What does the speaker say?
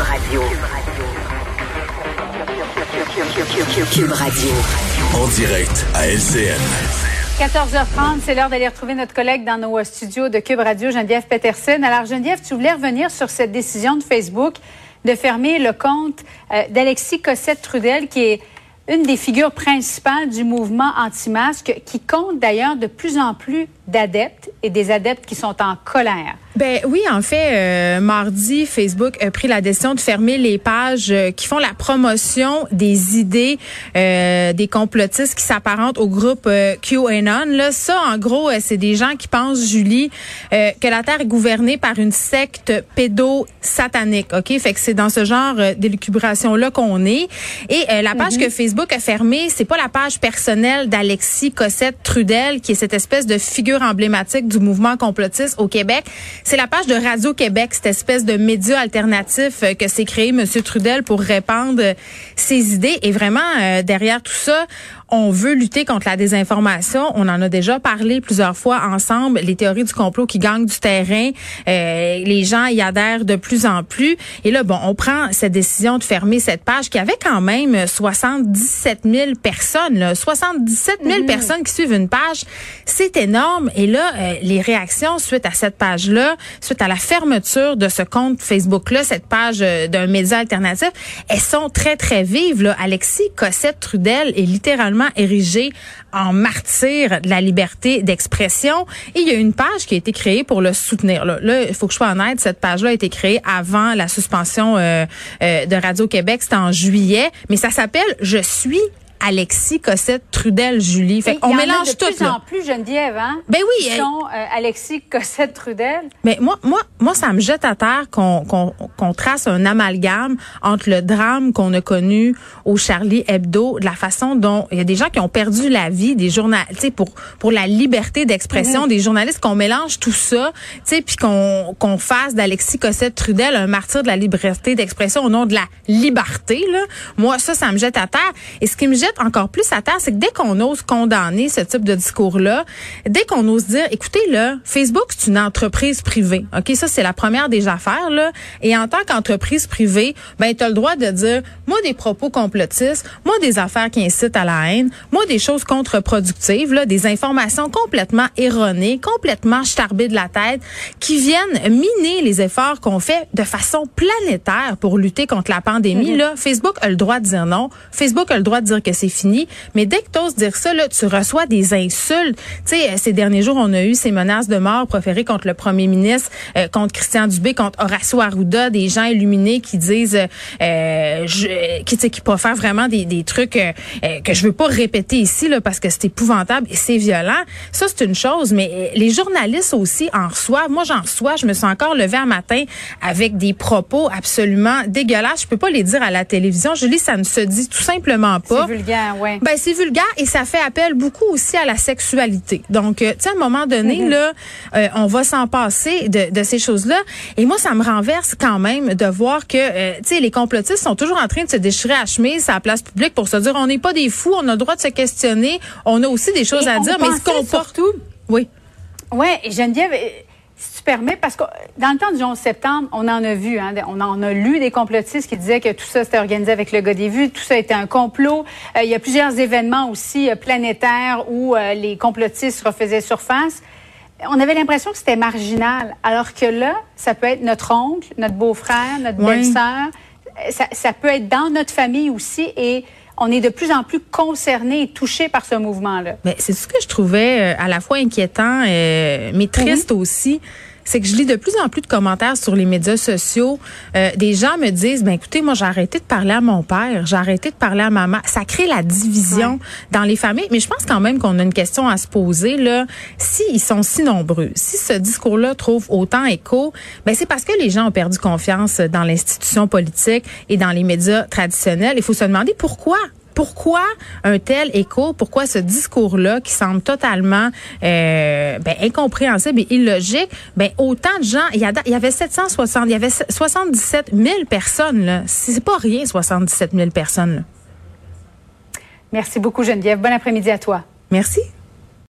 Radio. Cube Radio. En direct à LCN. 14h30, c'est l'heure d'aller retrouver notre collègue dans nos studios de Cube Radio, Geneviève Peterson. Alors, Geneviève, tu voulais revenir sur cette décision de Facebook de fermer le compte euh, d'Alexis Cossette-Trudel, qui est une des figures principales du mouvement anti-masque, qui compte d'ailleurs de plus en plus d'adeptes et des adeptes qui sont en colère. Ben oui, en fait, euh, mardi, Facebook a pris la décision de fermer les pages euh, qui font la promotion des idées euh, des complotistes qui s'apparentent au groupe QAnon. Là, ça, en gros, c'est des gens qui pensent, Julie, que la Terre est gouvernée par une secte pédo-satanique. Ok, fait que c'est dans ce genre d'élucubration là qu'on est. Et la page mhm. que Facebook a fermée, c'est pas la page personnelle d'Alexis Cossette Trudel, qui est cette espèce de figure emblématique du mouvement complotiste au Québec. C'est la page de Radio-Québec, cette espèce de média alternatif euh, que s'est créé M. Trudel pour répandre ses idées. Et vraiment, euh, derrière tout ça, on veut lutter contre la désinformation. On en a déjà parlé plusieurs fois ensemble. Les théories du complot qui gagnent du terrain, euh, les gens y adhèrent de plus en plus. Et là, bon, on prend cette décision de fermer cette page qui avait quand même 77 000 personnes. Là. 77 000 mhm. personnes qui suivent une page, c'est énorme. Et là, euh, les réactions suite à cette page-là, suite à la fermeture de ce compte Facebook-là, cette page euh, d'un média alternatif, elles sont très, très vives. Là. Alexis Cossette-Trudel est littéralement érigé en martyr de la liberté d'expression. Et il y a une page qui a été créée pour le soutenir. Là, il faut que je sois honnête, cette page-là a été créée avant la suspension euh, euh, de Radio-Québec. C'était en juillet. Mais ça s'appelle « Je suis Alexis Cossette Trudel Julie. Fait on mélange tout. De plus en plus Geneviève, hein? Ben oui. Sont euh, Alexis Cossette Trudel. Mais moi, moi, moi, ça me jette à terre qu'on qu'on trace un amalgame entre le drame qu'on a connu au Charlie Hebdo, de la façon dont il y a des gens qui ont perdu la vie, des journalistes, pour pour la liberté d'expression, mm-hmm. des journalistes, qu'on mélange tout ça, tu sais, puis qu'on qu'on fasse d'Alexis Cossette Trudel un martyr de la liberté d'expression au nom de la liberté. Là, moi, ça, ça me jette à terre. Et ce qui me jette encore plus à terre, c'est que dès qu'on ose condamner ce type de discours-là, dès qu'on ose dire, écoutez, là, Facebook, c'est une entreprise privée. OK, ça, c'est la première des affaires, là. Et en tant qu'entreprise privée, ben, tu as le droit de dire, moi, des propos complotistes, moi, des affaires qui incitent à la haine, moi, des choses contre-productives, là, des informations complètement erronées, complètement starbées de la tête, qui viennent miner les efforts qu'on fait de façon planétaire pour lutter contre la pandémie, mm-hmm. là. Facebook a le droit de dire non. Facebook a le droit de dire que c'est fini. Mais dès que tu oses dire ça, là, tu reçois des insultes. Tu sais, euh, ces derniers jours, on a eu ces menaces de mort proférées contre le premier ministre, euh, contre Christian Dubé, contre Horacio Arruda, des gens illuminés qui disent, euh, je, qui, qui faire vraiment des, des trucs que je veux pas répéter ici là, parce que c'est épouvantable et c'est violent. Ça, c'est une chose, mais les journalistes aussi en reçoivent. Moi, j'en reçois. Je me suis encore levée un matin avec des propos absolument dégueulasses. Je peux pas les dire à la télévision. Je lis, ça ne se dit tout simplement pas. Ben, c'est vulgaire et ça fait appel beaucoup aussi à la sexualité. Donc, euh, tu sais, à un moment donné, mm-hmm. là, euh, on va s'en passer de, de ces choses-là. Et moi, ça me renverse quand même de voir que, euh, tu sais, les complotistes sont toujours en train de se déchirer à chemise à la place publique pour se dire, on n'est pas des fous, on a le droit de se questionner, on a aussi des choses à dire, mais ce qu'on porte... Oui. Ouais, et Geneviève si tu permets, parce que dans le temps du 11 septembre, on en a vu, hein, on en a lu des complotistes qui disaient que tout ça c'était organisé avec le gars des vues, tout ça était un complot. Euh, il y a plusieurs événements aussi euh, planétaires où euh, les complotistes refaisaient surface. On avait l'impression que c'était marginal, alors que là, ça peut être notre oncle, notre beau-frère, notre belle-sœur. Ça, ça peut être dans notre famille aussi et on est de plus en plus concerné et touché par ce mouvement-là. Mais c'est ce que je trouvais euh, à la fois inquiétant, euh, mais triste aussi c'est que je lis de plus en plus de commentaires sur les médias sociaux. Euh, des gens me disent, ben écoutez, moi j'ai arrêté de parler à mon père, j'ai arrêté de parler à maman. Ça crée la division dans les familles. Mais je pense quand même qu'on a une question à se poser là. Si ils sont si nombreux, si ce discours-là trouve autant écho, ben c'est parce que les gens ont perdu confiance dans l'institution politique et dans les médias traditionnels. Il faut se demander pourquoi pourquoi un tel écho, pourquoi ce discours-là qui semble totalement euh, ben, incompréhensible et illogique, ben autant de gens, il y, y avait 760, il y avait 77 000 personnes là, c'est pas rien 77 000 personnes. Là. Merci beaucoup Geneviève. Bon après-midi à toi. Merci.